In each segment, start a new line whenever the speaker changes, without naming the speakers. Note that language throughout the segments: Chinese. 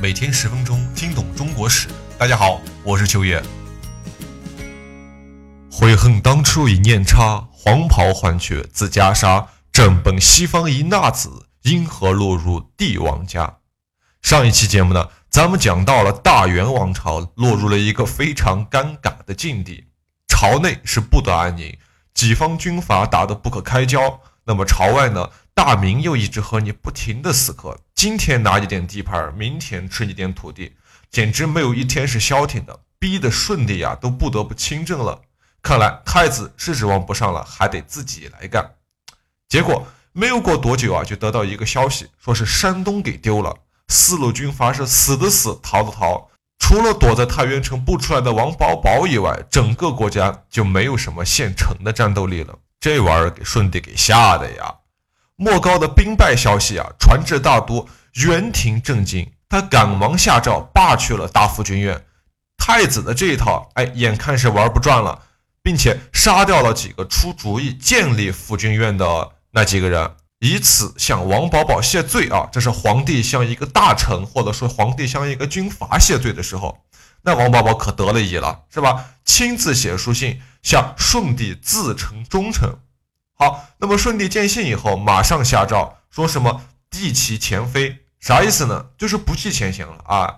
每天十分钟，听懂中国史。大家好，我是秋叶。悔恨当初一念差，黄袍换却自袈裟。正本西方一纳子，因何落入帝王家？上一期节目呢，咱们讲到了大元王朝落入了一个非常尴尬的境地，朝内是不得安宁，几方军阀打得不可开交。那么朝外呢，大明又一直和你不停的死磕，今天拿一点地盘，明天吃你点土地，简直没有一天是消停的，逼得顺帝呀都不得不亲政了。看来太子是指望不上了，还得自己来干。结果没有过多久啊，就得到一个消息，说是山东给丢了，四路军阀是死的死，逃的逃，除了躲在太原城不出来的王保保以外，整个国家就没有什么现成的战斗力了。这玩意儿给顺帝给吓的呀！莫高的兵败消息啊传至大都，元廷震惊，他赶忙下诏罢去了大夫军院。太子的这一套，哎，眼看是玩不转了，并且杀掉了几个出主意建立辅军院的那几个人，以此向王保保谢罪啊！这是皇帝向一个大臣，或者说皇帝向一个军阀谢罪的时候。那王保保可得了意了，是吧？亲自写书信向顺帝自称忠诚。好，那么顺帝见信以后，马上下诏说什么帝其前妃，啥意思呢？就是不计前嫌了啊！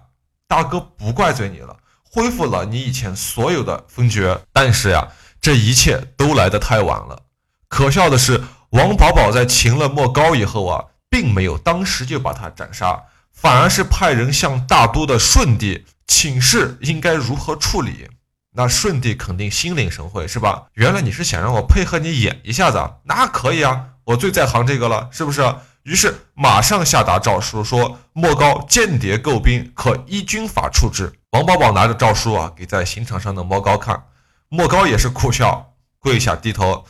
大哥不怪罪你了，恢复了你以前所有的封爵。但是呀，这一切都来得太晚了。可笑的是，王保保在擒了莫高以后啊，并没有当时就把他斩杀，反而是派人向大都的顺帝。请示应该如何处理？那顺帝肯定心领神会，是吧？原来你是想让我配合你演一下子，那可以啊，我最在行这个了，是不是？于是马上下达诏书，说莫高间谍购兵，可依军法处置。王保保拿着诏书啊，给在刑场上的莫高看，莫高也是苦笑，跪下低头，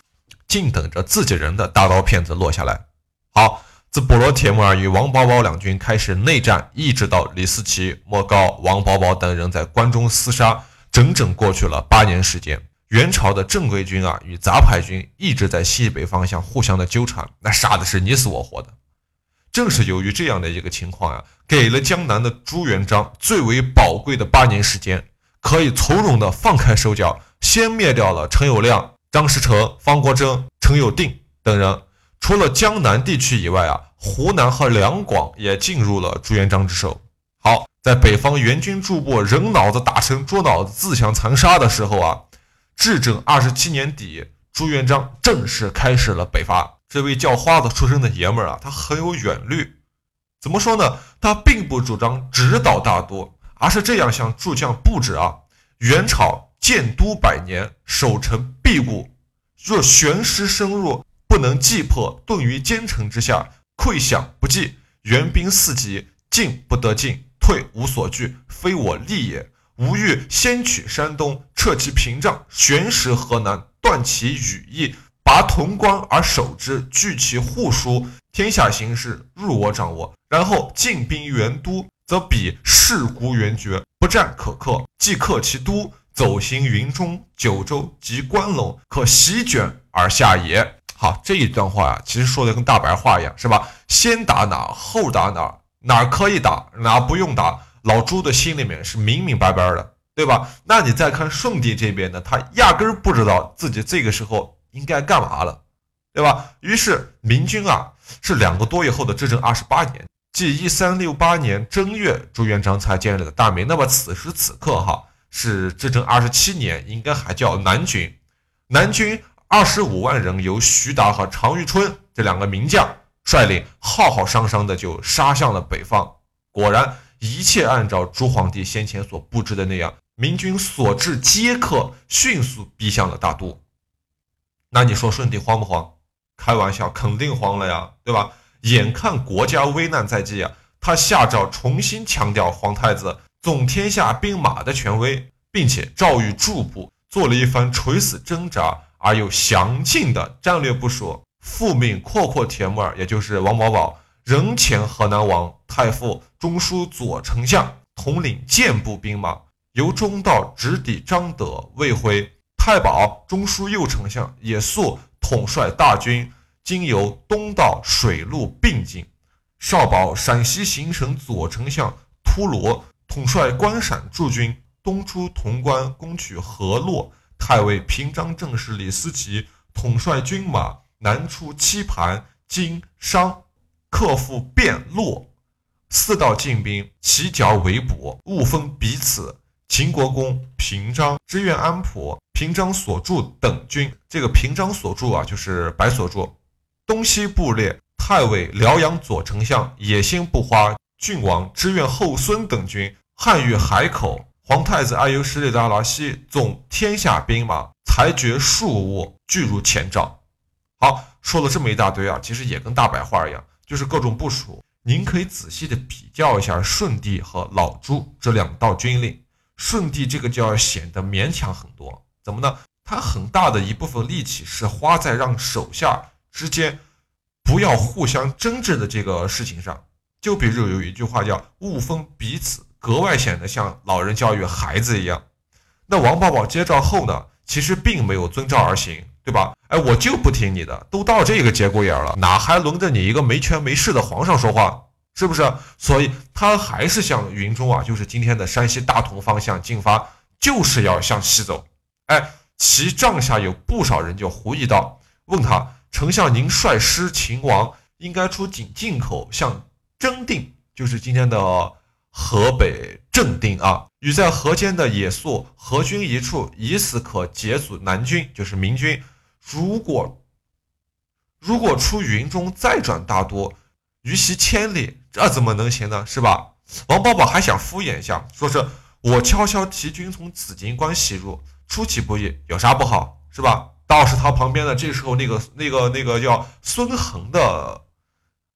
静等着自己人的大刀片子落下来。好。自波罗铁木儿与王保保两军开始内战，一直到李思齐、莫高、王保保等人在关中厮杀，整整过去了八年时间。元朝的正规军啊与杂牌军一直在西北方向互相的纠缠，那杀的是你死我活的。正是由于这样的一个情况啊，给了江南的朱元璋最为宝贵的八年时间，可以从容的放开手脚，先灭掉了陈友谅、张士诚、方国珍、陈友定等人。除了江南地区以外啊，湖南和两广也进入了朱元璋之手。好，在北方援军驻部人脑子打成猪脑子，自相残杀的时候啊，至正二十七年底，朱元璋正式开始了北伐。这位叫花子出身的爷们儿啊，他很有远虑。怎么说呢？他并不主张直捣大都，而是这样向诸将布置啊：元朝建都百年，守城必固，若悬师深入。不能击破，遁于奸臣之下，溃响不济，援兵四级，进不得进，退无所惧，非我利也。吾欲先取山东，撤其屏障，悬石河南，断其羽翼，拔潼关而守之，据其户枢，天下形势入我掌握。然后进兵元都，则彼势孤援绝，不战可克。既克其都，走行云中、九州及关陇，可席卷而下也。好，这一段话呀，其实说的跟大白话一样，是吧？先打哪，后打哪，哪可以打，哪不用打，老朱的心里面是明明白白的，对吧？那你再看顺帝这边呢，他压根儿不知道自己这个时候应该干嘛了，对吧？于是明军啊，是两个多月后的至正二十八年，即一三六八年正月，朱元璋才建立了大明。那么此时此刻哈，是至正二十七年，应该还叫南军，南军。二十五万人由徐达和常遇春这两个名将率领，浩浩汤汤的就杀向了北方。果然，一切按照朱皇帝先前所布置的那样，明军所至皆克，迅速逼向了大都。那你说顺帝慌不慌？开玩笑，肯定慌了呀，对吧？眼看国家危难在即啊，他下诏重新强调皇太子总天下兵马的权威，并且诏谕诸部做了一番垂死挣扎。而又详尽的战略部署，复命阔阔铁木儿，也就是王保保，人前河南王太傅中书左丞相，统领健步兵马，由中道直抵张德、魏辉。太保中书右丞相也速统帅大军，经由东道水陆并进。少保陕西行省左丞相，秃罗，统帅关陕驻军，东出潼关，攻取河洛。太尉平章政事李思齐统帅军马，南出七盘、经、商，克复汴洛。四道进兵，齐剿围捕，误分彼此。秦国公平章支援安普，平章所著等军。这个平章所著啊，就是白所著。东西部列太尉辽阳左丞相野心不花，郡王支援后孙等军。汉遇海口，皇太子爱由十里达拉西总天下兵马，裁决数务，俱如前兆。好，说了这么一大堆啊，其实也跟大白话一样，就是各种部署。您可以仔细的比较一下舜帝和老朱这两道军令。舜帝这个就要显得勉强很多，怎么呢？他很大的一部分力气是花在让手下之间不要互相争执的这个事情上。就比如有一句话叫“勿分彼此”，格外显得像老人教育孩子一样。那王宝宝接诏后呢，其实并没有遵照而行，对吧？哎，我就不听你的，都到这个节骨眼了，哪还轮着你一个没权没势的皇上说话？是不是？所以他还是向云中啊，就是今天的山西大同方向进发，就是要向西走。哎，其帐下有不少人就狐疑道：“问他丞相，您率师秦王，应该出井进口，向征定，就是今天的河北正定啊，与在河间的野宿河军一处，以此可解阻南军，就是明军。如果如果出云中，再转大都。”于其千里，这怎么能行呢？是吧？王保保还想敷衍一下，说是我悄悄提军从紫荆关西入，出其不意，有啥不好？是吧？倒是他旁边的这时候那个那个那个叫孙恒的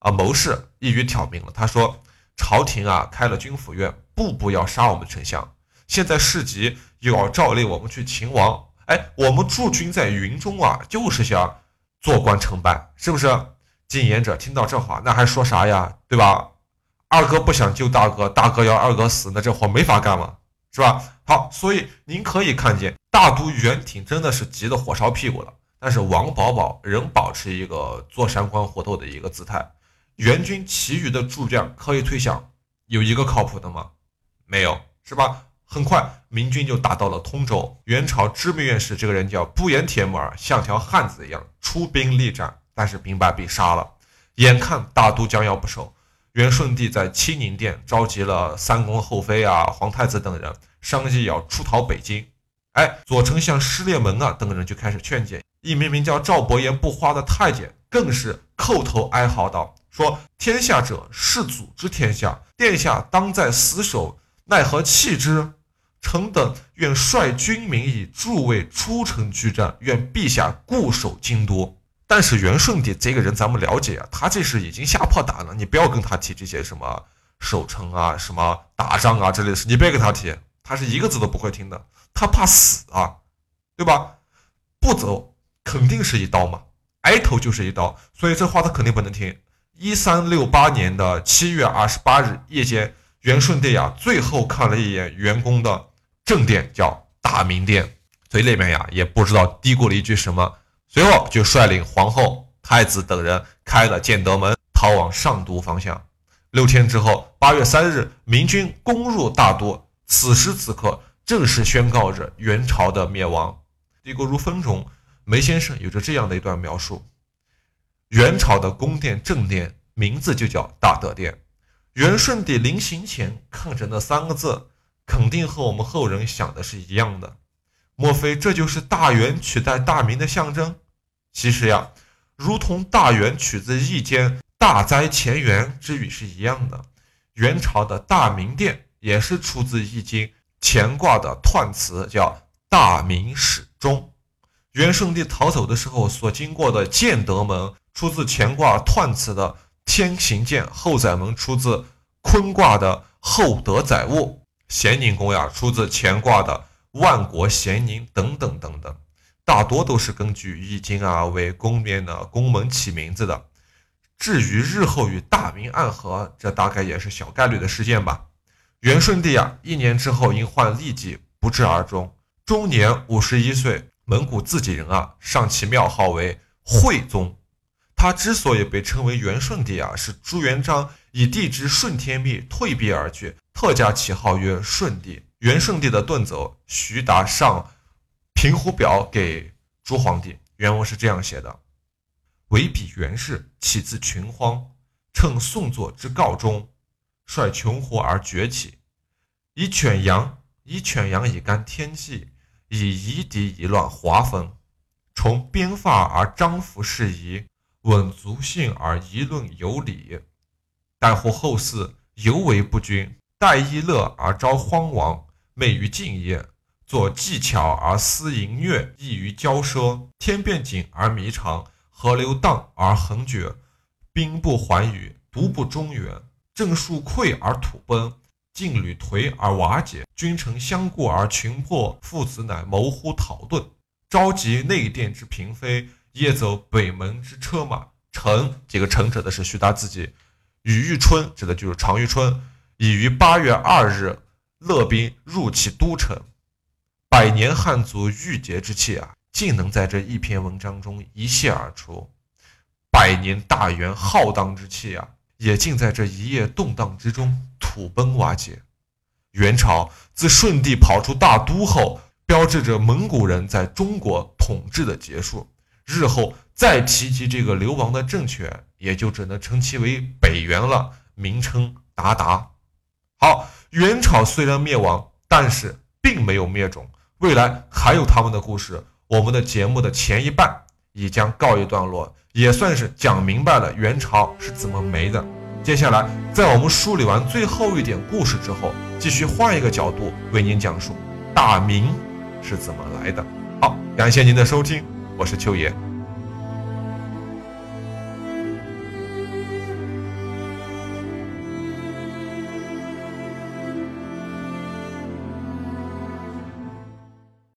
啊谋士一语挑明了，他说朝廷啊开了军府院，步步要杀我们丞相，现在市集又要诏令我们去秦王，哎，我们驻军在云中啊，就是想做官成败，是不是？进言者听到这话，那还说啥呀？对吧？二哥不想救大哥，大哥要二哥死，那这活没法干了，是吧？好，所以您可以看见，大都元挺真的是急得火烧屁股了。但是王保保仍保持一个坐山观虎斗的一个姿态。援军其余的诸将可以推想，有一个靠谱的吗？没有，是吧？很快，明军就打到了通州。元朝知名院士这个人叫不言铁木儿，像条汉子一样出兵力战。但是兵败被杀了，眼看大都将要不守，元顺帝在清宁殿召集了三宫后妃啊、皇太子等人，商议要出逃北京。哎，左丞相失烈门啊等人就开始劝谏，一名名叫赵伯言不花的太监更是叩头哀嚎道：“说天下者是祖之天下，殿下当在死守，奈何弃之？臣等愿率军民以助卫出城拒战，愿陛下固守京都。”但是元顺帝这个人，咱们了解啊，他这是已经吓破胆了。你不要跟他提这些什么守城啊、什么打仗啊之类的事，你别跟他提，他是一个字都不会听的。他怕死啊，对吧？不走肯定是一刀嘛，挨头就是一刀，所以这话他肯定不能听。一三六八年的七月二十八日夜间，元顺帝呀，最后看了一眼元宫的正殿，叫大明殿，嘴里面呀也不知道嘀咕了一句什么。随后就率领皇后、太子等人开了建德门，逃往上都方向。六天之后，八月三日，明军攻入大都。此时此刻，正式宣告着元朝的灭亡。《帝国如风》中，梅先生有着这样的一段描述：元朝的宫殿正殿名字就叫大德殿。元顺帝临行前看着那三个字，肯定和我们后人想的是一样的。莫非这就是大元取代大明的象征？其实呀，如同大元取自《易经》“大灾前元”之语是一样的，元朝的大明殿也是出自《易经》乾卦的彖辞，叫“大明始终”。元顺帝逃走的时候所经过的建德门，出自乾卦彖辞的“天行健”；后宰门出自坤卦的“厚德载物”；咸宁宫呀，出自乾卦的。万国咸宁等等等等，大多都是根据《易经》啊为宫殿的宫门起名字的。至于日后与大明暗合，这大概也是小概率的事件吧。元顺帝啊，一年之后因患痢疾不治而终，终年五十一岁。蒙古自己人啊，上其庙号为惠宗。他之所以被称为元顺帝啊，是朱元璋以帝之顺天命退避而去。特加其号曰顺帝。元顺帝的遁走，徐达上平湖表给朱皇帝，原文是这样写的：唯彼元氏，起自群荒，乘宋作之告终，率穷胡而崛起，以犬羊以犬羊以干天际，以夷狄以乱华风。从兵发而张服事宜，稳足性而议论有理。但乎后世犹为不均，待一乐而招荒亡，昧于敬业，作技巧而思淫虐，易于骄奢。天变景而弥长，河流荡而横绝，兵不还羽，独不中原。政数溃而土崩，劲旅颓而瓦解，君臣相顾而群破，父子乃谋乎讨遁。召集内殿之嫔妃，夜走北门之车马。臣这个臣指的是徐达自己。与玉春指的就是常遇春，已于八月二日勒兵入其都城。百年汉族郁结之气啊，竟能在这一篇文章中一泻而出；百年大元浩荡之气啊，也竟在这一夜动荡之中土崩瓦解。元朝自顺帝跑出大都后。标志着蒙古人在中国统治的结束。日后再提及这个流亡的政权，也就只能称其为北元了，名称鞑靼。好，元朝虽然灭亡，但是并没有灭种，未来还有他们的故事。我们的节目的前一半已将告一段落，也算是讲明白了元朝是怎么没的。接下来，在我们梳理完最后一点故事之后，继续换一个角度为您讲述大明。是怎么来的？好，感谢您的收听，我是秋野。